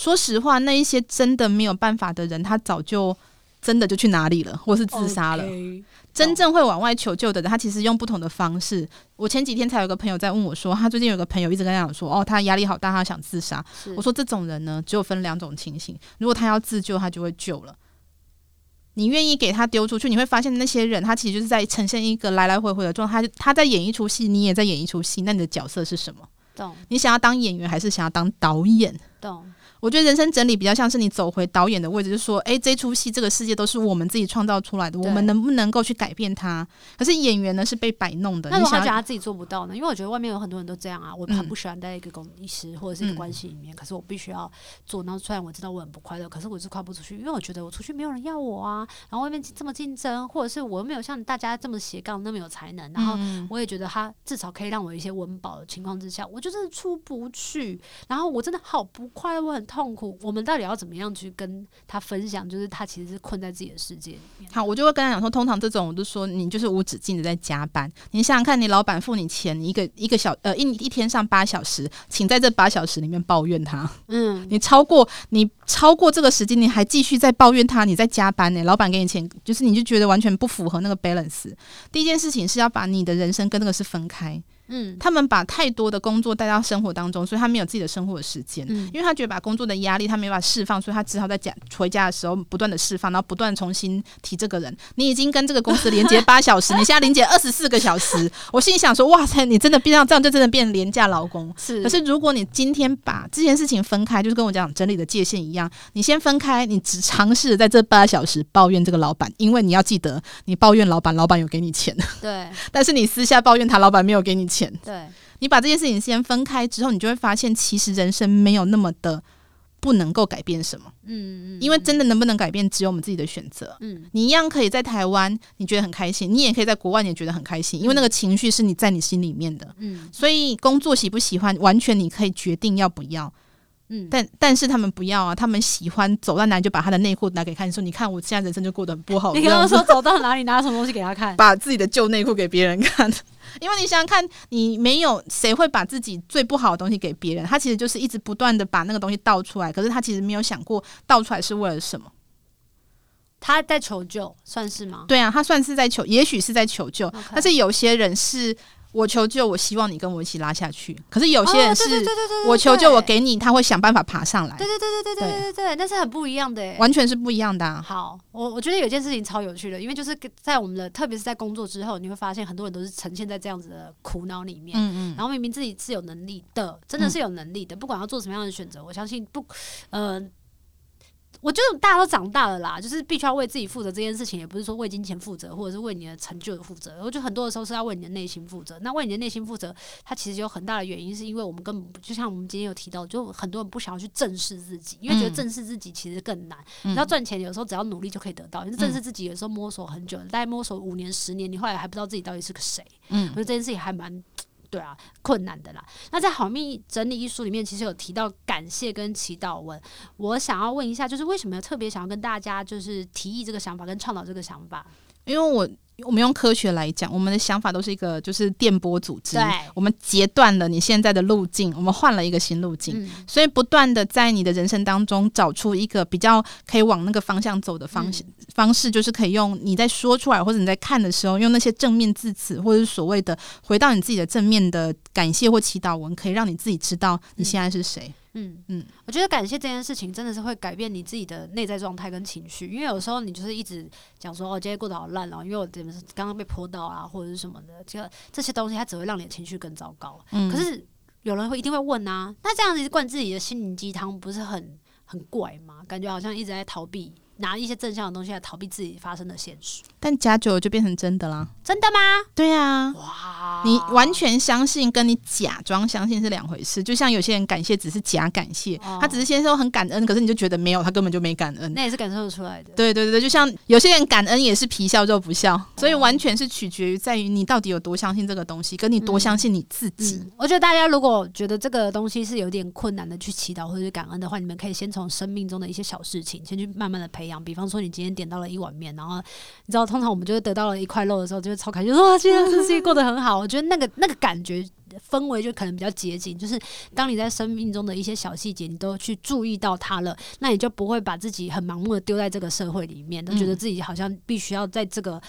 Speaker 2: 说实话，那一些真的没有办法的人，他早就真的就去哪里了，或是自杀了。Okay. 真正会往外求救的人，他其实用不同的方式。我前几天才有个朋友在问我说，他最近有个朋友一直跟他讲说，哦，他压力好大，他想自杀。我说这种人呢，只有分两种情形：如果他要自救，他就会救了。你愿意给他丢出去，你会发现那些人，他其实就是在呈现一个来来回回的状态。他他在演一出戏，你也在演一出戏。那你的角色是什么？懂？你想要当演员，还是想要当导演？懂？我觉得人生整理比较像是你走回导演的位置，就是说，哎，这出戏这个世界都是我们自己创造出来的，我们能不能够去改变它？可是演员呢是被摆弄的。
Speaker 1: 那如果他觉得他自己做不到呢？因为我觉得外面有很多人都这样啊，我很不喜欢待在一个公司或者是一个关系里面，嗯、可是我必须要做。然后虽然我知道我很不快乐，可是我是跨不出去，因为我觉得我出去没有人要我啊。然后外面这么竞争，或者是我又没有像大家这么斜杠那么有才能。然后我也觉得他至少可以让我有一些温饱的情况之下，我就是出不去。然后我真的好不快乐，我很痛苦。我们。到底要怎么样去跟他分享？就是他其实是困在自己的世界里面。
Speaker 2: 好，我就会跟他讲说，通常这种我就说，你就是无止境的在加班。你想想看，你老板付你钱，你一个一个小呃一一天上八小时，请在这八小时里面抱怨他。嗯，你超过你超过这个时间，你还继续在抱怨他，你在加班呢、欸。老板给你钱，就是你就觉得完全不符合那个 balance。第一件事情是要把你的人生跟那个是分开。嗯，他们把太多的工作带到生活当中，所以他没有自己的生活的时间。嗯，因为他觉得把工作的压力他没办法释放，所以他只好在家回家的时候不断的释放，然后不断重新提这个人。你已经跟这个公司连接八小时，你现在连接 二十四个小时。我心里想说，哇塞，你真的变成这样，就真的变廉价劳工。是，可是如果你今天把这件事情分开，就是跟我讲整理的界限一样，你先分开，你只尝试在这八小时抱怨这个老板，因为你要记得，你抱怨老板，老板有给你钱。对，但是你私下抱怨他，老板没有给你钱。对，你把这件事情先分开之后，你就会发现，其实人生没有那么的不能够改变什么。嗯嗯，因为真的能不能改变，只有我们自己的选择。嗯，你一样可以在台湾，你觉得很开心；你也可以在国外，你也觉得很开心。因为那个情绪是你在你心里面的。嗯，所以工作喜不喜欢，完全你可以决定要不要。嗯，但但是他们不要啊，他们喜欢走到哪里就把他的内裤拿给看，说你看我现在人生就过得很不好。
Speaker 1: 你刚刚说走到哪里拿什么东西给他看，
Speaker 2: 把自己的旧内裤给别人看。因为你想想看，你没有谁会把自己最不好的东西给别人，他其实就是一直不断的把那个东西倒出来，可是他其实没有想过倒出来是为了什么。
Speaker 1: 他在求救，算是吗？
Speaker 2: 对啊，他算是在求，也许是在求救.但是有些人是。我求救，我希望你跟我一起拉下去。可是有些人是，我求救，我给你，他会想办法爬上来。
Speaker 1: 对对对对对对对对对，那是很不一样的，
Speaker 2: 完全是不一样的啊。
Speaker 1: 好，我我觉得有件事情超有趣的，因为就是在我们的，特别是在工作之后，你会发现很多人都是呈现在这样子的苦恼里面。嗯嗯。然后明明自己是有能力的，真的是有能力的，不管要做什么样的选择，我相信不，呃。我觉得大家都长大了啦，就是必须要为自己负责这件事情，也不是说为金钱负责，或者是为你的成就负责。我觉得很多的时候是要为你的内心负责。那为你的内心负责，它其实有很大的原因，是因为我们根本就像我们今天有提到，就很多人不想要去正视自己，因为觉得正视自己其实更难。嗯、你知道赚钱有时候只要努力就可以得到，你正视自己有时候摸索很久，大概摸索五年、十年，你后来还不知道自己到底是个谁。嗯，我觉得这件事情还蛮。对啊，困难的啦。那在好命整理艺术里面，其实有提到感谢跟祈祷文。我想要问一下，就是为什么要特别想要跟大家就是提议这个想法跟倡导这个想法？
Speaker 2: 因为我。我们用科学来讲，我们的想法都是一个就是电波组织。对，我们截断了你现在的路径，我们换了一个新路径。嗯、所以不断的在你的人生当中找出一个比较可以往那个方向走的方向、嗯、方式，就是可以用你在说出来或者你在看的时候，用那些正面字词，或者是所谓的回到你自己的正面的感谢或祈祷文，可以让你自己知道你现在是谁。嗯嗯嗯，
Speaker 1: 我觉得感谢这件事情真的是会改变你自己的内在状态跟情绪，因为有时候你就是一直讲说哦，今天过得好烂哦，因为我怎么刚刚被泼到啊，或者是什么的，这个这些东西它只会让你的情绪更糟糕。嗯，可是有人会一定会问啊，那这样子灌自己的心灵鸡汤不是很很怪吗？感觉好像一直在逃避。拿一些正向的东西来逃避自己发生的现实，
Speaker 2: 但假酒就变成真的啦。
Speaker 1: 真的吗？
Speaker 2: 对啊。哇！你完全相信跟你假装相信是两回事。就像有些人感谢只是假感谢，哦、他只是先说很感恩，可是你就觉得没有，他根本就没感恩。
Speaker 1: 那也是感受得出来的。
Speaker 2: 对对对，就像有些人感恩也是皮笑肉不笑，哦、所以完全是取决于在于你到底有多相信这个东西，跟你多相信你自己。
Speaker 1: 我觉得大家如果觉得这个东西是有点困难的去祈祷或者是感恩的话，你们可以先从生命中的一些小事情先去慢慢的培养，比方说你今天。点到了一碗面，然后你知道通常我们就会得到了一块肉的时候，就会超开心，说哇，今天这世界过得很好。我觉得那个那个感觉氛围就可能比较接近，就是当你在生命中的一些小细节，你都去注意到它了，那你就不会把自己很盲目的丢在这个社会里面，都觉得自己好像必须要在这个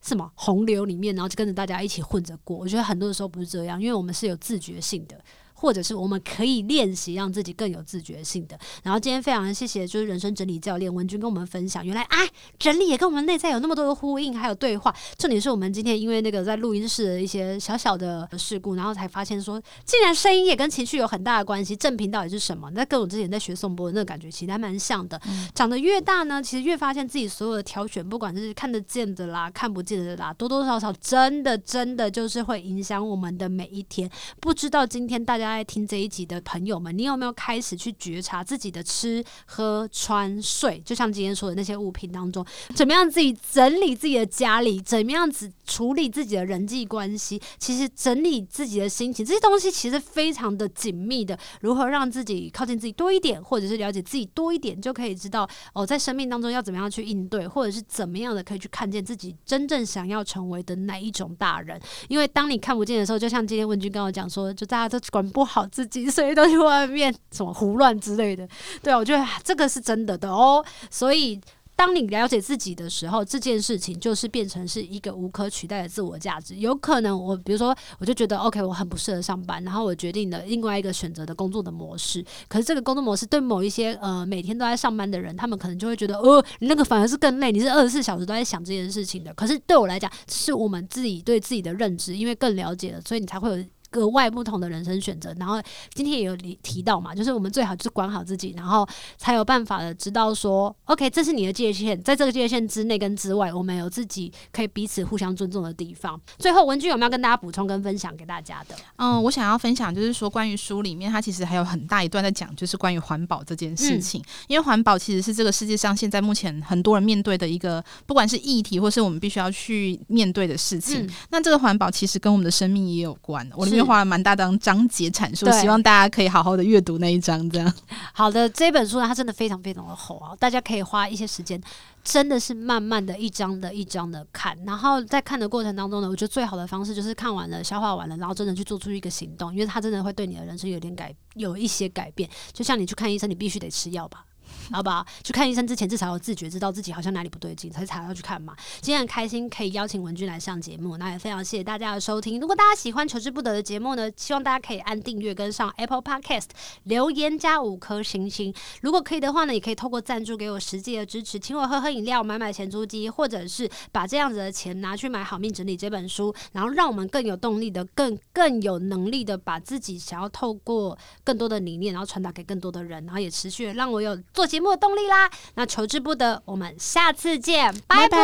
Speaker 1: 什么洪流里面，然后就跟着大家一起混着过。我觉得很多的时候不是这样，因为我们是有自觉性的。或者是我们可以练习让自己更有自觉性的。然后今天非常谢谢，就是人生整理教练文君跟我们分享，原来哎，整理也跟我们内在有那么多的呼应，还有对话。重点是我们今天因为那个在录音室的一些小小的事故，然后才发现说，竟然声音也跟情绪有很大的关系。正频到底是什么？那跟我之前在学颂钵那个感觉其实还蛮像的。长得越大呢，其实越发现自己所有的挑选，不管是看得见的啦、看不见的啦，多多少少真的真的就是会影响我们的每一天。不知道今天大家在听这一集的朋友们，你有没有开始去觉察自己的吃喝穿睡？就像今天说的那些物品当中，怎么样自己整理自己的家里，怎么样子处理自己的人际关系？其实整理自己的心情，这些东西其实非常的紧密的。如何让自己靠近自己多一点，或者是了解自己多一点，就可以知道哦，在生命当中要怎么样去应对，或者是怎么样的可以去看见自己真正想要成为的哪一种大人。因为当你看不见的时候，就像今天文君跟我讲说，就大家都管不好自己。所以都去外面什么胡乱之类的，对啊，我觉得这个是真的的哦。所以当你了解自己的时候，这件事情就是变成是一个无可取代的自我价值。有可能我比如说，我就觉得 OK，我很不适合上班，然后我决定了另外一个选择的工作的模式。可是这个工作模式对某一些呃每天都在上班的人，他们可能就会觉得哦，你那个反而是更累，你是二十四小时都在想这件事情的。可是对我来讲，是我们自己对自己的认知，因为更了解了，所以你才会有。格外不同的人生选择，然后今天也有提提到嘛，就是我们最好就是管好自己，然后才有办法的知道说，OK，这是你的界限，在这个界限之内跟之外，我们有自己可以彼此互相尊重的地方。最后，文君有没有跟大家补充跟分享给大家的？
Speaker 2: 嗯，我想要分享就是说，关于书里面，它其实还有很大一段在讲，就是关于环保这件事情。嗯、因为环保其实是这个世界上现在目前很多人面对的一个，不管是议题或是我们必须要去面对的事情。嗯、那这个环保其实跟我们的生命也有关。我里面花了蛮大张章节阐述，希望大家可以好好的阅读那一章。这样
Speaker 1: 好的，这本书呢，它真的非常非常的厚啊，大家可以花一些时间，真的是慢慢的一章的一章的看。然后在看的过程当中呢，我觉得最好的方式就是看完了、消化完了，然后真的去做出一个行动，因为它真的会对你的人生有点改，有一些改变。就像你去看医生，你必须得吃药吧。好不好？去看医生之前，至少有自觉，知道自己好像哪里不对劲，才才要去看嘛。今天很开心可以邀请文君来上节目，那也非常谢谢大家的收听。如果大家喜欢求之不得的节目呢，希望大家可以按订阅跟上 Apple Podcast，留言加五颗星星。如果可以的话呢，也可以透过赞助给我实际的支持，请我喝喝饮料，买买咸猪鸡，或者是把这样子的钱拿去买《好命整理》这本书，然后让我们更有动力的、更更有能力的，把自己想要透过更多的理念，然后传达给更多的人，然后也持续让我有做节目的动力啦！那求之不得，我们下次见，拜拜。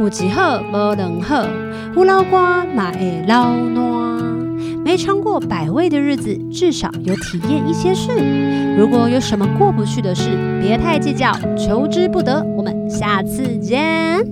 Speaker 1: 有一好无两好，胡老瓜嘛会老烂。没尝过百味的日子，至少有体验一些事。如果有什么过不去的事，别太计较，求之不得。我们下次见。